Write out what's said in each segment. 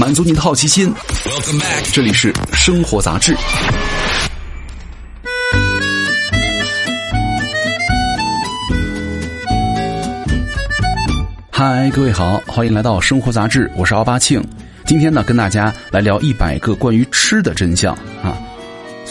满足您的好奇心。这里是生活杂志。嗨，各位好，欢迎来到生活杂志，我是奥巴庆。今天呢，跟大家来聊一百个关于吃的真相啊。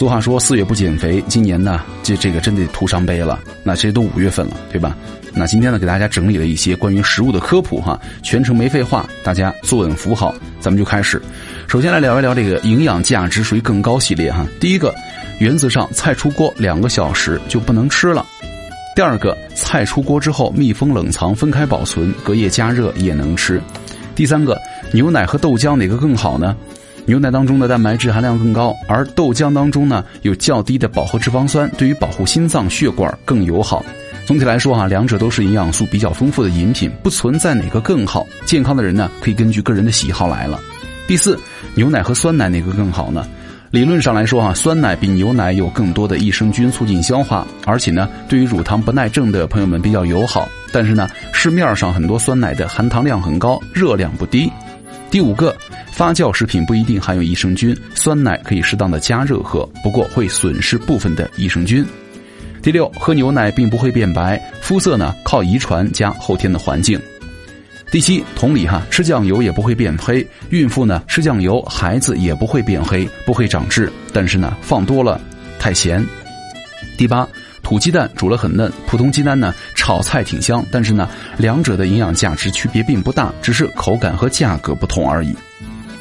俗话说四月不减肥，今年呢，这这个真得徒伤悲了。那这都五月份了，对吧？那今天呢，给大家整理了一些关于食物的科普哈，全程没废话，大家坐稳扶好，咱们就开始。首先来聊一聊这个营养价值属于更高系列哈。第一个，原则上菜出锅两个小时就不能吃了。第二个，菜出锅之后密封冷藏，分开保存，隔夜加热也能吃。第三个，牛奶和豆浆哪个更好呢？牛奶当中的蛋白质含量更高，而豆浆当中呢有较低的饱和脂肪酸，对于保护心脏血管更友好。总体来说哈，两者都是营养素比较丰富的饮品，不存在哪个更好。健康的人呢可以根据个人的喜好来了。第四，牛奶和酸奶哪个更好呢？理论上来说哈，酸奶比牛奶有更多的益生菌，促进消化，而且呢对于乳糖不耐症的朋友们比较友好。但是呢，市面上很多酸奶的含糖量很高，热量不低。第五个。发酵食品不一定含有益生菌，酸奶可以适当的加热喝，不过会损失部分的益生菌。第六，喝牛奶并不会变白，肤色呢靠遗传加后天的环境。第七，同理哈，吃酱油也不会变黑，孕妇呢吃酱油，孩子也不会变黑，不会长痣，但是呢放多了太咸。第八。土鸡蛋煮了很嫩，普通鸡蛋呢炒菜挺香，但是呢，两者的营养价值区别并不大，只是口感和价格不同而已。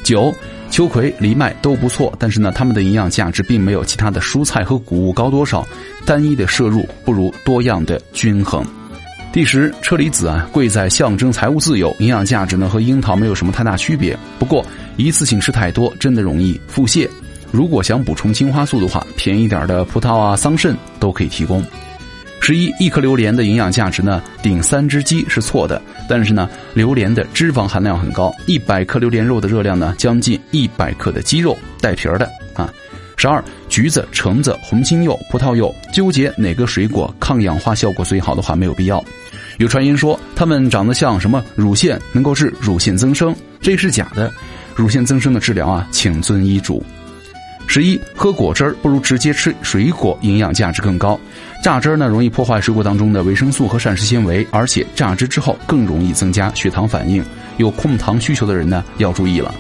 九，秋葵、藜麦都不错，但是呢，它们的营养价值并没有其他的蔬菜和谷物高多少，单一的摄入不如多样的均衡。第十，车厘子啊，贵在象征财务自由，营养价值呢和樱桃没有什么太大区别，不过一次性吃太多真的容易腹泻。如果想补充青花素的话，便宜点的葡萄啊、桑葚都可以提供。十一，一颗榴莲的营养价值呢，顶三只鸡是错的。但是呢，榴莲的脂肪含量很高，一百克榴莲肉的热量呢，将近一百克的鸡肉带皮儿的啊。十二，橘子、橙子、红心柚、葡萄柚，纠结哪个水果抗氧化效果最好的话，没有必要。有传言说它们长得像什么乳腺，能够治乳腺增生，这是假的。乳腺增生的治疗啊，请遵医嘱。十一，喝果汁儿不如直接吃水果，营养价值更高。榨汁儿呢，容易破坏水果当中的维生素和膳食纤维，而且榨汁之后更容易增加血糖反应。有控糖需求的人呢，要注意了。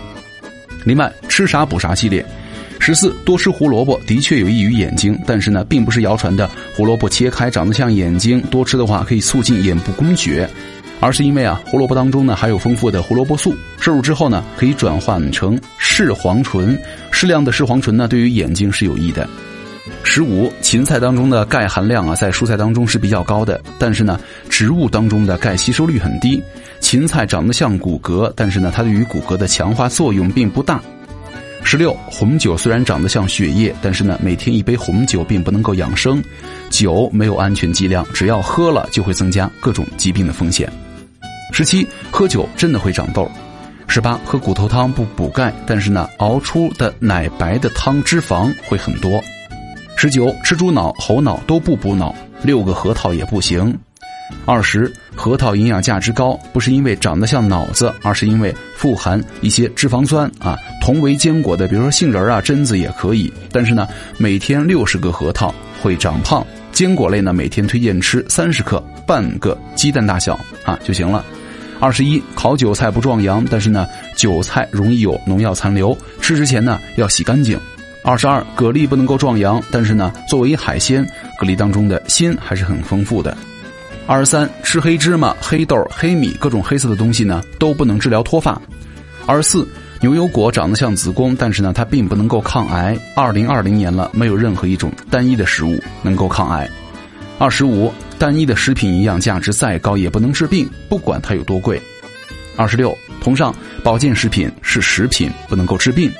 另外，吃啥补啥系列。十四，多吃胡萝卜的确有益于眼睛，但是呢，并不是谣传的胡萝卜切开长得像眼睛，多吃的话可以促进眼部供血。而是因为啊，胡萝卜当中呢含有丰富的胡萝卜素，摄入之后呢可以转换成视黄醇，适量的视黄醇呢对于眼睛是有益的。十五，芹菜当中的钙含量啊在蔬菜当中是比较高的，但是呢植物当中的钙吸收率很低。芹菜长得像骨骼，但是呢它对于骨骼的强化作用并不大。十六，红酒虽然长得像血液，但是呢每天一杯红酒并不能够养生，酒没有安全剂量，只要喝了就会增加各种疾病的风险。十七，喝酒真的会长痘。十八，喝骨头汤不补钙，但是呢，熬出的奶白的汤脂肪会很多。十九，吃猪脑、猴脑都不补脑，六个核桃也不行。二十，核桃营养价值高，不是因为长得像脑子，而是因为富含一些脂肪酸啊。同为坚果的，比如说杏仁啊、榛子也可以，但是呢，每天六十个核桃会长胖。坚果类呢，每天推荐吃三十克，半个鸡蛋大小啊就行了。二十一，烤韭菜不壮阳，但是呢，韭菜容易有农药残留，吃之前呢要洗干净。二十二，蛤蜊不能够壮阳，但是呢，作为海鲜，蛤蜊当中的锌还是很丰富的。二十三，吃黑芝麻、黑豆、黑米各种黑色的东西呢，都不能治疗脱发。二十四，牛油果长得像子宫，但是呢，它并不能够抗癌。二零二零年了，没有任何一种单一的食物能够抗癌。二十五，单一的食品营养价值再高也不能治病，不管它有多贵。二十六，同上，保健食品是食品，不能够治病。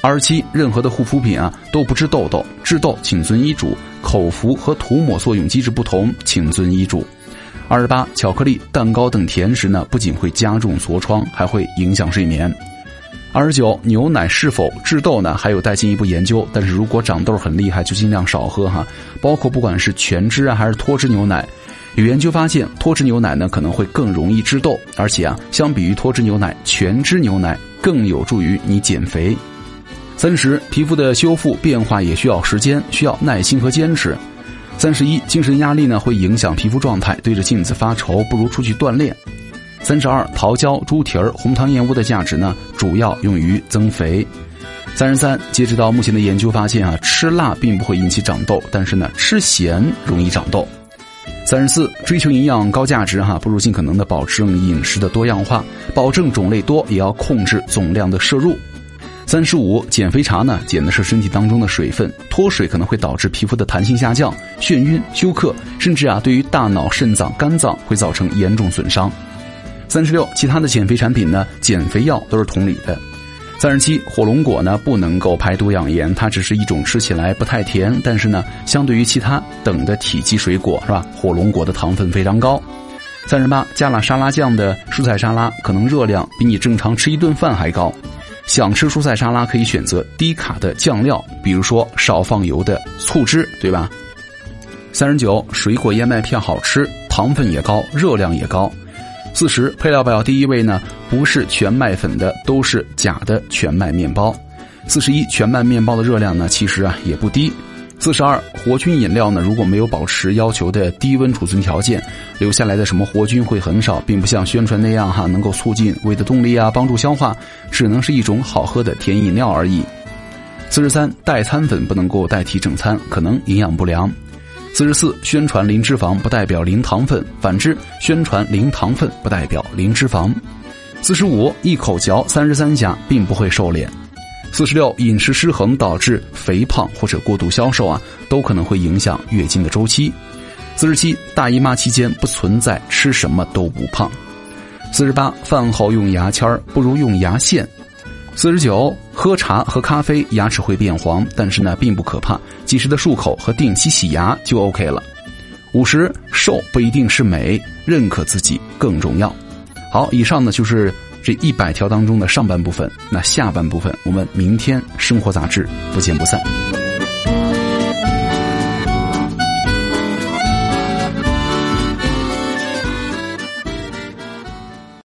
二十七，任何的护肤品啊都不治痘痘，治痘请遵医嘱，口服和涂抹作用机制不同，请遵医嘱。二十八，巧克力、蛋糕等甜食呢，不仅会加重痤疮，还会影响睡眠。二十九，牛奶是否治痘呢？还有待进一步研究。但是如果长痘很厉害，就尽量少喝哈。包括不管是全脂啊，还是脱脂牛奶，有研究发现，脱脂牛奶呢可能会更容易致痘，而且啊，相比于脱脂牛奶，全脂牛奶更有助于你减肥。三十，皮肤的修复变化也需要时间，需要耐心和坚持。三十一，精神压力呢会影响皮肤状态，对着镜子发愁，不如出去锻炼。三十二，桃胶、猪蹄儿、红糖燕窝的价值呢主要用于增肥。三十三，截止到目前的研究发现啊，吃辣并不会引起长痘，但是呢，吃咸容易长痘。三十四，追求营养高价值哈，不如尽可能的保证饮食的多样化，保证种类多，也要控制总量的摄入。三十五，减肥茶呢，减的是身体当中的水分，脱水可能会导致皮肤的弹性下降、眩晕、休克，甚至啊，对于大脑、肾脏、肝脏会造成严重损伤。三十六，其他的减肥产品呢，减肥药都是同理的。三十七，火龙果呢不能够排毒养颜，它只是一种吃起来不太甜，但是呢，相对于其他等的体积水果是吧？火龙果的糖分非常高。三十八，加了沙拉酱的蔬菜沙拉可能热量比你正常吃一顿饭还高。想吃蔬菜沙拉可以选择低卡的酱料，比如说少放油的醋汁，对吧？三十九，水果燕麦片好吃，糖分也高，热量也高。四十配料表第一位呢，不是全麦粉的，都是假的全麦面包。四十一全麦面包的热量呢，其实啊也不低。四十二活菌饮料呢，如果没有保持要求的低温储存条件，留下来的什么活菌会很少，并不像宣传那样哈，能够促进胃的动力啊，帮助消化，只能是一种好喝的甜饮料而已。四十三代餐粉不能够代替正餐，可能营养不良。四十四，宣传零脂肪不代表零糖分，反之，宣传零糖分不代表零脂肪。四十五，一口嚼三十三下并不会瘦脸。四十六，饮食失衡导致肥胖或者过度消瘦啊，都可能会影响月经的周期。四十七，大姨妈期间不存在吃什么都不胖。四十八，饭后用牙签儿不如用牙线。四十九，喝茶和咖啡牙齿会变黄，但是呢并不可怕，及时的漱口和定期洗牙就 OK 了。五十，瘦不一定是美，认可自己更重要。好，以上呢就是这一百条当中的上半部分，那下半部分我们明天生活杂志不见不散。